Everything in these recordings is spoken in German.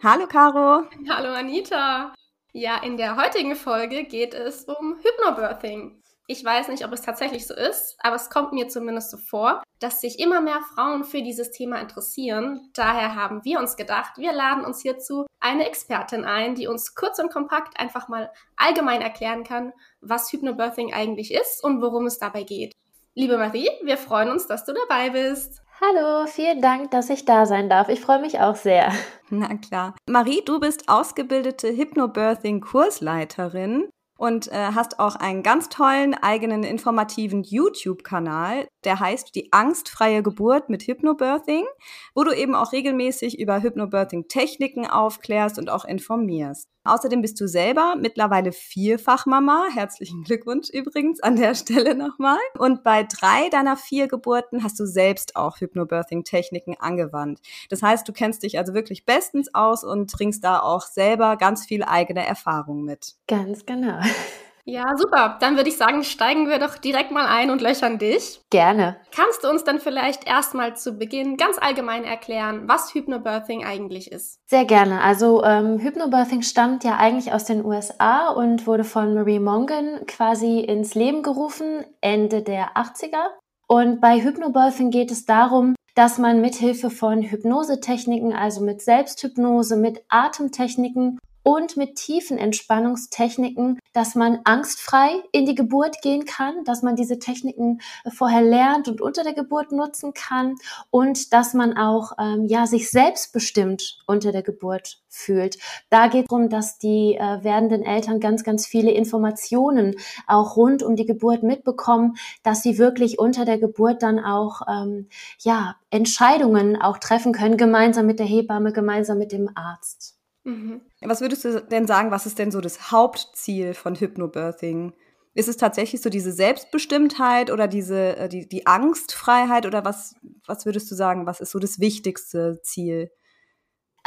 Hallo Caro. Hallo Anita. Ja, in der heutigen Folge geht es um Hypnobirthing. Ich weiß nicht, ob es tatsächlich so ist, aber es kommt mir zumindest so vor, dass sich immer mehr Frauen für dieses Thema interessieren. Daher haben wir uns gedacht, wir laden uns hierzu eine Expertin ein, die uns kurz und kompakt einfach mal allgemein erklären kann, was Hypnobirthing eigentlich ist und worum es dabei geht. Liebe Marie, wir freuen uns, dass du dabei bist. Hallo, vielen Dank, dass ich da sein darf. Ich freue mich auch sehr. Na klar. Marie, du bist ausgebildete Hypnobirthing-Kursleiterin und äh, hast auch einen ganz tollen eigenen informativen YouTube-Kanal, der heißt Die angstfreie Geburt mit Hypnobirthing, wo du eben auch regelmäßig über Hypnobirthing-Techniken aufklärst und auch informierst. Außerdem bist du selber mittlerweile Vierfachmama. Herzlichen Glückwunsch übrigens an der Stelle nochmal. Und bei drei deiner vier Geburten hast du selbst auch Hypnobirthing-Techniken angewandt. Das heißt, du kennst dich also wirklich bestens aus und bringst da auch selber ganz viel eigene Erfahrung mit. Ganz genau. Ja, super. Dann würde ich sagen, steigen wir doch direkt mal ein und löchern dich. Gerne. Kannst du uns dann vielleicht erstmal zu Beginn ganz allgemein erklären, was Hypnobirthing eigentlich ist? Sehr gerne. Also ähm, Hypnobirthing stammt ja eigentlich aus den USA und wurde von Marie Mongan quasi ins Leben gerufen, Ende der 80er. Und bei Hypnobirthing geht es darum, dass man mithilfe von Hypnosetechniken, also mit Selbsthypnose, mit Atemtechniken und mit tiefen Entspannungstechniken, dass man angstfrei in die Geburt gehen kann, dass man diese Techniken äh, vorher lernt und unter der Geburt nutzen kann und dass man auch ähm, ja sich selbstbestimmt unter der Geburt fühlt. Da geht es darum, dass die äh, werdenden Eltern ganz, ganz viele Informationen auch rund um die Geburt mitbekommen, dass sie wirklich unter der Geburt dann auch ähm, ja Entscheidungen auch treffen können, gemeinsam mit der Hebamme, gemeinsam mit dem Arzt. Mhm. Was würdest du denn sagen, was ist denn so das Hauptziel von Hypnobirthing? Ist es tatsächlich so diese Selbstbestimmtheit oder diese äh, die, die Angstfreiheit oder was, was würdest du sagen, was ist so das wichtigste Ziel?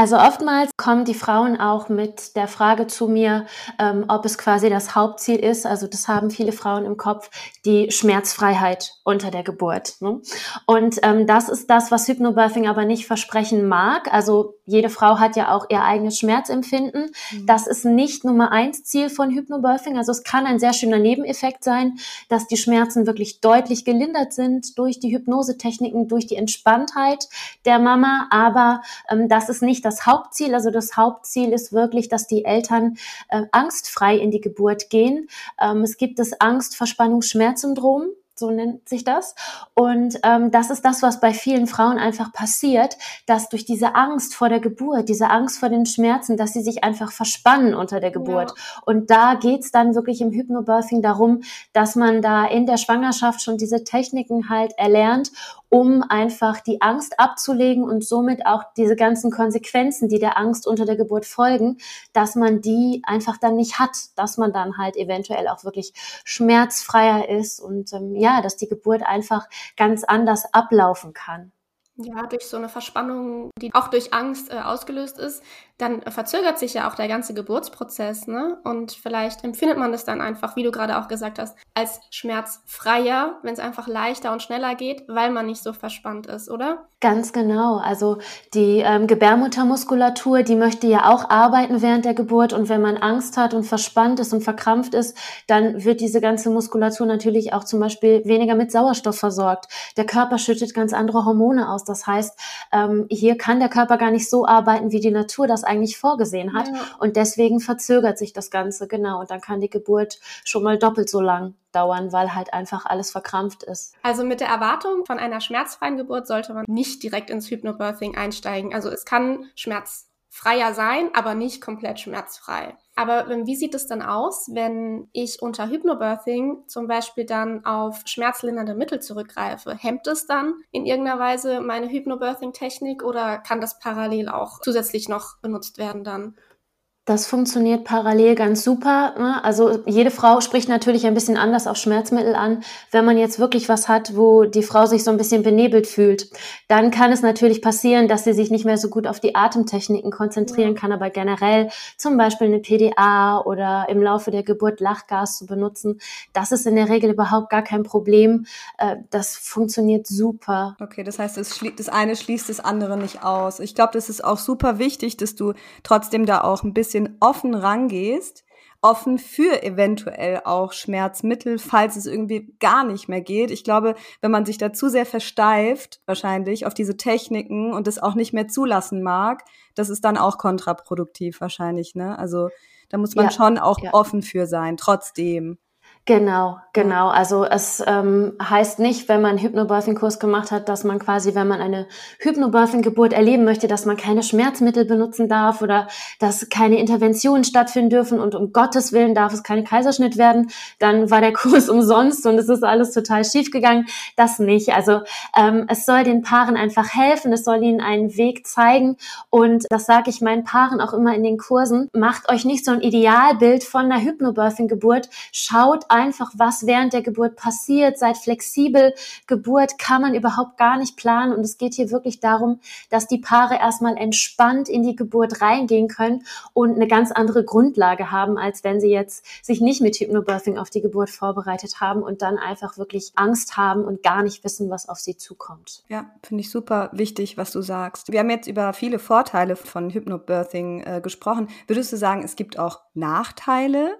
Also oftmals kommen die Frauen auch mit der Frage zu mir, ähm, ob es quasi das Hauptziel ist. Also das haben viele Frauen im Kopf, die Schmerzfreiheit unter der Geburt. Ne? Und ähm, das ist das, was Hypnobirthing aber nicht versprechen mag. Also jede Frau hat ja auch ihr eigenes Schmerzempfinden. Mhm. Das ist nicht Nummer eins Ziel von Hypnobirthing. Also es kann ein sehr schöner Nebeneffekt sein, dass die Schmerzen wirklich deutlich gelindert sind durch die Hypnosetechniken, durch die Entspanntheit der Mama. Aber ähm, das ist nicht das Hauptziel. Also das Hauptziel ist wirklich, dass die Eltern äh, angstfrei in die Geburt gehen. Ähm, es gibt das Angst-Verspannungs-Schmerzsyndrom so nennt sich das. Und ähm, das ist das, was bei vielen Frauen einfach passiert, dass durch diese Angst vor der Geburt, diese Angst vor den Schmerzen, dass sie sich einfach verspannen unter der Geburt. Ja. Und da geht's dann wirklich im Hypnobirthing darum, dass man da in der Schwangerschaft schon diese Techniken halt erlernt um einfach die Angst abzulegen und somit auch diese ganzen Konsequenzen, die der Angst unter der Geburt folgen, dass man die einfach dann nicht hat, dass man dann halt eventuell auch wirklich schmerzfreier ist und ähm, ja, dass die Geburt einfach ganz anders ablaufen kann. Ja, durch so eine Verspannung, die auch durch Angst äh, ausgelöst ist, dann verzögert sich ja auch der ganze Geburtsprozess, ne? Und vielleicht empfindet man das dann einfach, wie du gerade auch gesagt hast, als schmerzfreier, wenn es einfach leichter und schneller geht, weil man nicht so verspannt ist, oder? Ganz genau. Also die ähm, Gebärmuttermuskulatur, die möchte ja auch arbeiten während der Geburt und wenn man Angst hat und verspannt ist und verkrampft ist, dann wird diese ganze Muskulatur natürlich auch zum Beispiel weniger mit Sauerstoff versorgt. Der Körper schüttet ganz andere Hormone aus. Das heißt, ähm, hier kann der Körper gar nicht so arbeiten, wie die Natur das eigentlich vorgesehen hat. Ja. Und deswegen verzögert sich das Ganze, genau. Und dann kann die Geburt schon mal doppelt so lang dauern, weil halt einfach alles verkrampft ist. Also mit der Erwartung von einer schmerzfreien Geburt sollte man nicht direkt ins Hypnobirthing einsteigen. Also es kann Schmerz freier sein, aber nicht komplett schmerzfrei. Aber ähm, wie sieht es dann aus, wenn ich unter Hypnobirthing zum Beispiel dann auf schmerzlindernde Mittel zurückgreife? Hemmt es dann in irgendeiner Weise meine Hypnobirthing-Technik oder kann das parallel auch zusätzlich noch benutzt werden dann? Das funktioniert parallel ganz super. Ne? Also jede Frau spricht natürlich ein bisschen anders auf Schmerzmittel an. Wenn man jetzt wirklich was hat, wo die Frau sich so ein bisschen benebelt fühlt, dann kann es natürlich passieren, dass sie sich nicht mehr so gut auf die Atemtechniken konzentrieren kann. Aber generell zum Beispiel eine PDA oder im Laufe der Geburt Lachgas zu benutzen, das ist in der Regel überhaupt gar kein Problem. Äh, das funktioniert super. Okay, das heißt, das eine schließt das andere nicht aus. Ich glaube, das ist auch super wichtig, dass du trotzdem da auch ein bisschen bisschen offen rangehst, offen für eventuell auch Schmerzmittel, falls es irgendwie gar nicht mehr geht. Ich glaube, wenn man sich da zu sehr versteift, wahrscheinlich auf diese Techniken und das auch nicht mehr zulassen mag, das ist dann auch kontraproduktiv wahrscheinlich, ne? Also da muss man ja, schon auch ja. offen für sein, trotzdem. Genau, genau. Also es ähm, heißt nicht, wenn man einen Hypnobirthing-Kurs gemacht hat, dass man quasi, wenn man eine Hypnobirthing-Geburt erleben möchte, dass man keine Schmerzmittel benutzen darf oder dass keine Interventionen stattfinden dürfen und um Gottes Willen darf es kein Kaiserschnitt werden. Dann war der Kurs umsonst und es ist alles total schief gegangen. Das nicht. Also ähm, es soll den Paaren einfach helfen, es soll ihnen einen Weg zeigen und das sage ich meinen Paaren auch immer in den Kursen. Macht euch nicht so ein Idealbild von einer Hypnobirthing-Geburt. Schaut einfach, was während der Geburt passiert. Seid flexibel. Geburt kann man überhaupt gar nicht planen. Und es geht hier wirklich darum, dass die Paare erstmal entspannt in die Geburt reingehen können und eine ganz andere Grundlage haben, als wenn sie jetzt sich nicht mit Hypnobirthing auf die Geburt vorbereitet haben und dann einfach wirklich Angst haben und gar nicht wissen, was auf sie zukommt. Ja, finde ich super wichtig, was du sagst. Wir haben jetzt über viele Vorteile von Hypnobirthing äh, gesprochen. Würdest du sagen, es gibt auch Nachteile?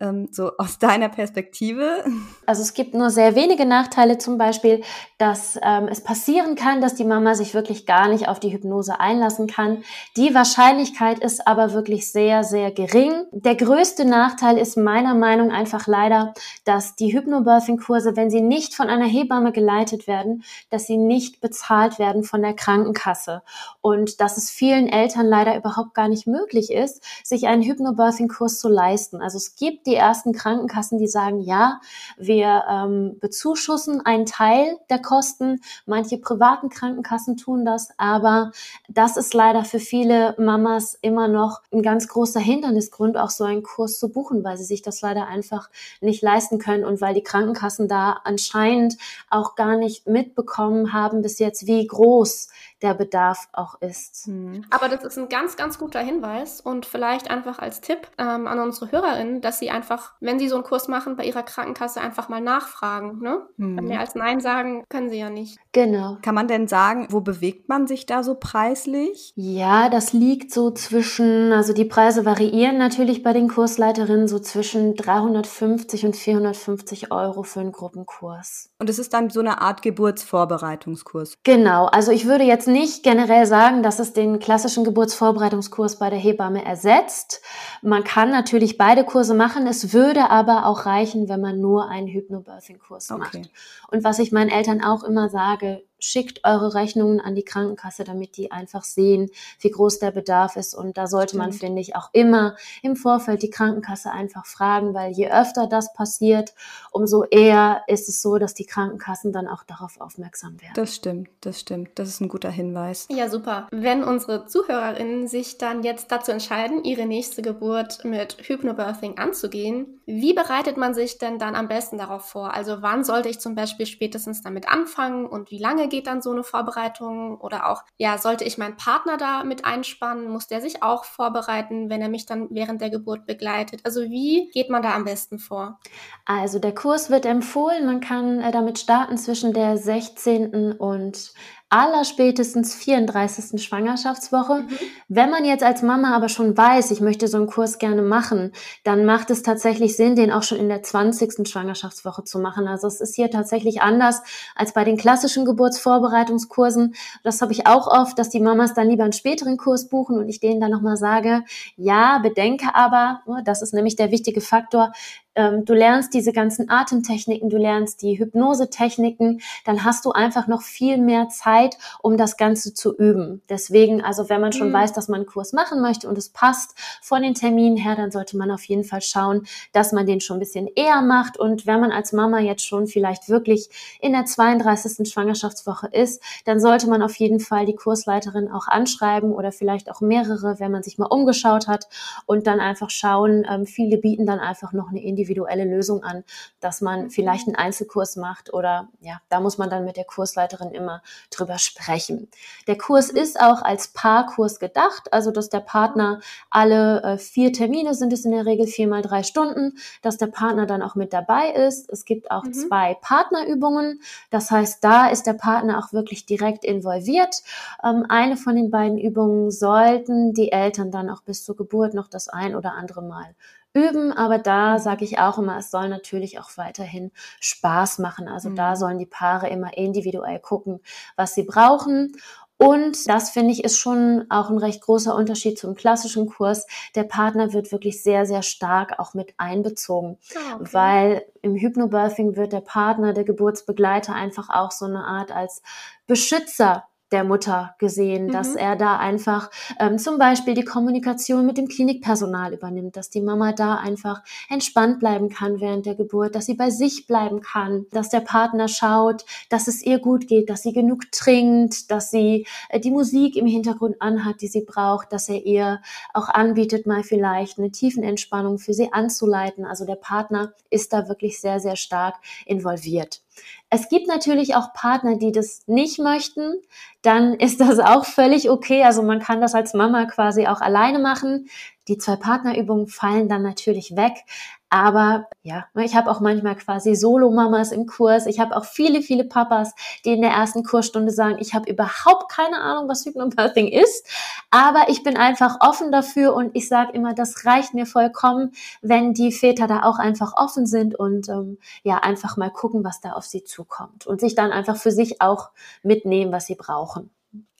Ähm, so aus deiner Perspektive? Also es gibt nur sehr wenige Nachteile, zum Beispiel, dass ähm, es passieren kann, dass die Mama sich wirklich gar nicht auf die Hypnose einlassen kann. Die Wahrscheinlichkeit ist aber wirklich sehr, sehr gering. Der größte Nachteil ist meiner Meinung einfach leider, dass die Hypnobirthing-Kurse, wenn sie nicht von einer Hebamme geleitet werden, dass sie nicht bezahlt werden von der Krankenkasse. Und dass es vielen Eltern leider überhaupt gar nicht möglich ist, sich einen Hypnobirthing-Kurs zu leisten. Also es gibt die ersten Krankenkassen, die sagen, ja, wir ähm, bezuschussen einen Teil der Kosten. Manche privaten Krankenkassen tun das, aber das ist leider für viele Mamas immer noch ein ganz großer Hindernisgrund, auch so einen Kurs zu buchen, weil sie sich das leider einfach nicht leisten können und weil die Krankenkassen da anscheinend auch gar nicht mitbekommen haben bis jetzt, wie groß der Bedarf auch ist. Mhm. Aber das ist ein ganz, ganz guter Hinweis und vielleicht einfach als Tipp ähm, an unsere Hörerinnen, dass sie einfach, wenn sie so einen Kurs machen, bei ihrer Krankenkasse einfach mal nachfragen. Ne? Mhm. Mehr als Nein sagen können sie ja nicht. Genau. Kann man denn sagen, wo bewegt man sich da so preislich? Ja, das liegt so zwischen, also die Preise variieren natürlich bei den Kursleiterinnen so zwischen 350 und 450 Euro für einen Gruppenkurs. Und es ist dann so eine Art Geburtsvorbereitungskurs. Genau. Also ich würde jetzt nicht generell sagen, dass es den klassischen Geburtsvorbereitungskurs bei der Hebamme ersetzt. Man kann natürlich beide Kurse machen. Es würde aber auch reichen, wenn man nur einen Hypnobirthing-Kurs okay. macht. Und was ich meinen Eltern auch immer sage, schickt eure Rechnungen an die Krankenkasse, damit die einfach sehen, wie groß der Bedarf ist. Und da sollte Stimmt. man, finde ich, auch immer im Vorfeld die Krankenkasse einfach fragen, weil je öfter das passiert, umso eher ist es so, dass die Krankenkassen dann auch darauf aufmerksam werden. Das stimmt, das stimmt. Das ist ein guter Hinweis. Ja, super. Wenn unsere ZuhörerInnen sich dann jetzt dazu entscheiden, ihre nächste Geburt mit Hypnobirthing anzugehen, wie bereitet man sich denn dann am besten darauf vor? Also wann sollte ich zum Beispiel spätestens damit anfangen und wie lange geht dann so eine Vorbereitung? Oder auch, ja, sollte ich meinen Partner da mit einspannen? Muss der sich auch vorbereiten, wenn er mich dann während der Geburt begleitet? Also wie geht man da am besten vor? Also der Kurs wird empfohlen. Man kann äh, damit starten zwischen der 16. und allerspätestens 34. Schwangerschaftswoche. Mhm. Wenn man jetzt als Mama aber schon weiß, ich möchte so einen Kurs gerne machen, dann macht es tatsächlich Sinn, den auch schon in der 20. Schwangerschaftswoche zu machen. Also es ist hier tatsächlich anders als bei den klassischen Geburtsvorbereitungskursen. Das habe ich auch oft, dass die Mamas dann lieber einen späteren Kurs buchen und ich denen dann nochmal sage, ja, bedenke aber, das ist nämlich der wichtige Faktor, ähm, du lernst diese ganzen Atemtechniken, du lernst die Hypnosetechniken, dann hast du einfach noch viel mehr Zeit, um das Ganze zu üben. Deswegen, also wenn man schon mhm. weiß, dass man einen Kurs machen möchte und es passt von den Terminen her, dann sollte man auf jeden Fall schauen, dass man den schon ein bisschen eher macht. Und wenn man als Mama jetzt schon vielleicht wirklich in der 32. Schwangerschaftswoche ist, dann sollte man auf jeden Fall die Kursleiterin auch anschreiben oder vielleicht auch mehrere, wenn man sich mal umgeschaut hat und dann einfach schauen. Ähm, viele bieten dann einfach noch eine individuelle Lösung an, dass man vielleicht einen Einzelkurs macht oder ja, da muss man dann mit der Kursleiterin immer drüber sprechen. Der Kurs ist auch als Paarkurs gedacht, also dass der Partner alle äh, vier Termine sind es in der Regel viermal drei Stunden, dass der Partner dann auch mit dabei ist. Es gibt auch mhm. zwei Partnerübungen, das heißt, da ist der Partner auch wirklich direkt involviert. Ähm, eine von den beiden Übungen sollten die Eltern dann auch bis zur Geburt noch das ein oder andere Mal üben, aber da sage ich auch immer, es soll natürlich auch weiterhin Spaß machen. Also mhm. da sollen die Paare immer individuell gucken, was sie brauchen. Und das finde ich ist schon auch ein recht großer Unterschied zum klassischen Kurs. Der Partner wird wirklich sehr, sehr stark auch mit einbezogen, ah, okay. weil im Hypnobirthing wird der Partner, der Geburtsbegleiter einfach auch so eine Art als Beschützer der Mutter gesehen, mhm. dass er da einfach ähm, zum Beispiel die Kommunikation mit dem Klinikpersonal übernimmt, dass die Mama da einfach entspannt bleiben kann während der Geburt, dass sie bei sich bleiben kann, dass der Partner schaut, dass es ihr gut geht, dass sie genug trinkt, dass sie äh, die Musik im Hintergrund anhat, die sie braucht, dass er ihr auch anbietet, mal vielleicht eine Tiefenentspannung für sie anzuleiten. Also der Partner ist da wirklich sehr, sehr stark involviert. Es gibt natürlich auch Partner, die das nicht möchten. Dann ist das auch völlig okay. Also man kann das als Mama quasi auch alleine machen. Die zwei Partnerübungen fallen dann natürlich weg. Aber ja, ich habe auch manchmal quasi Solo-Mamas im Kurs. Ich habe auch viele, viele Papas, die in der ersten Kursstunde sagen, ich habe überhaupt keine Ahnung, was Hypnobirthing ist, aber ich bin einfach offen dafür und ich sage immer, das reicht mir vollkommen, wenn die Väter da auch einfach offen sind und ähm, ja, einfach mal gucken, was da auf sie zukommt und sich dann einfach für sich auch mitnehmen, was sie brauchen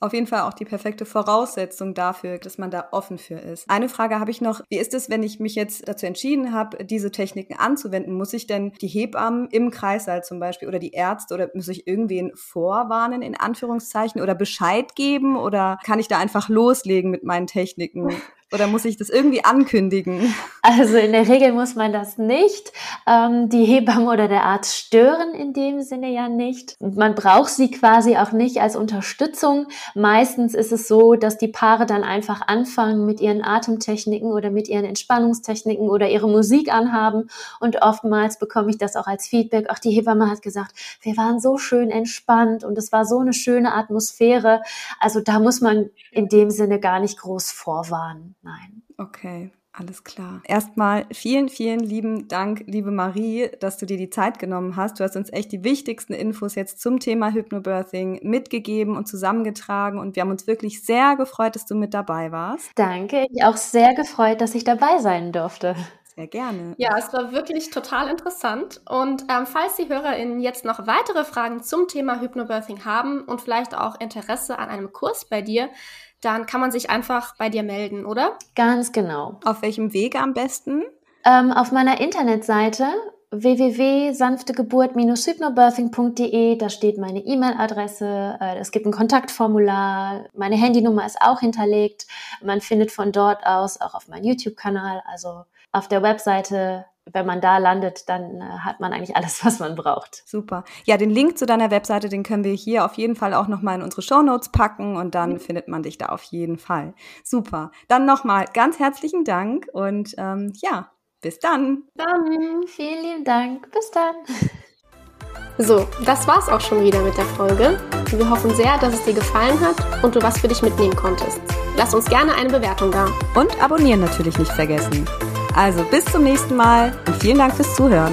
auf jeden Fall auch die perfekte Voraussetzung dafür, dass man da offen für ist. Eine Frage habe ich noch. Wie ist es, wenn ich mich jetzt dazu entschieden habe, diese Techniken anzuwenden? Muss ich denn die Hebammen im Kreissaal zum Beispiel oder die Ärzte oder muss ich irgendwen vorwarnen in Anführungszeichen oder Bescheid geben oder kann ich da einfach loslegen mit meinen Techniken? Oder muss ich das irgendwie ankündigen? Also in der Regel muss man das nicht. Ähm, die Hebamme oder der Arzt stören in dem Sinne ja nicht. Man braucht sie quasi auch nicht als Unterstützung. Meistens ist es so, dass die Paare dann einfach anfangen mit ihren Atemtechniken oder mit ihren Entspannungstechniken oder ihre Musik anhaben. Und oftmals bekomme ich das auch als Feedback. Auch die Hebamme hat gesagt, wir waren so schön entspannt und es war so eine schöne Atmosphäre. Also da muss man in dem Sinne gar nicht groß vorwarnen nein. Okay. Alles klar. Erstmal vielen, vielen lieben Dank, liebe Marie, dass du dir die Zeit genommen hast. Du hast uns echt die wichtigsten Infos jetzt zum Thema Hypnobirthing mitgegeben und zusammengetragen und wir haben uns wirklich sehr gefreut, dass du mit dabei warst. Danke, ich auch sehr gefreut, dass ich dabei sein durfte. Sehr gerne. Ja, es war wirklich total interessant. Und ähm, falls die HörerInnen jetzt noch weitere Fragen zum Thema Hypnobirthing haben und vielleicht auch Interesse an einem Kurs bei dir, dann kann man sich einfach bei dir melden, oder? Ganz genau. Auf welchem Wege am besten? Ähm, auf meiner Internetseite www.sanftegeburt-hypnobirthing.de, da steht meine E-Mail-Adresse, äh, es gibt ein Kontaktformular, meine Handynummer ist auch hinterlegt. Man findet von dort aus auch auf meinem YouTube-Kanal, also auf der Webseite wenn man da landet, dann äh, hat man eigentlich alles, was man braucht. Super. Ja, den Link zu deiner Webseite, den können wir hier auf jeden Fall auch nochmal in unsere Show Notes packen und dann mhm. findet man dich da auf jeden Fall. Super. Dann nochmal ganz herzlichen Dank und ähm, ja, bis dann. Dann. Vielen lieben Dank. Bis dann. So, das war's auch schon wieder mit der Folge. Wir hoffen sehr, dass es dir gefallen hat und du was für dich mitnehmen konntest. Lass uns gerne eine Bewertung da. Und abonnieren natürlich nicht vergessen. Also bis zum nächsten Mal und vielen Dank fürs Zuhören.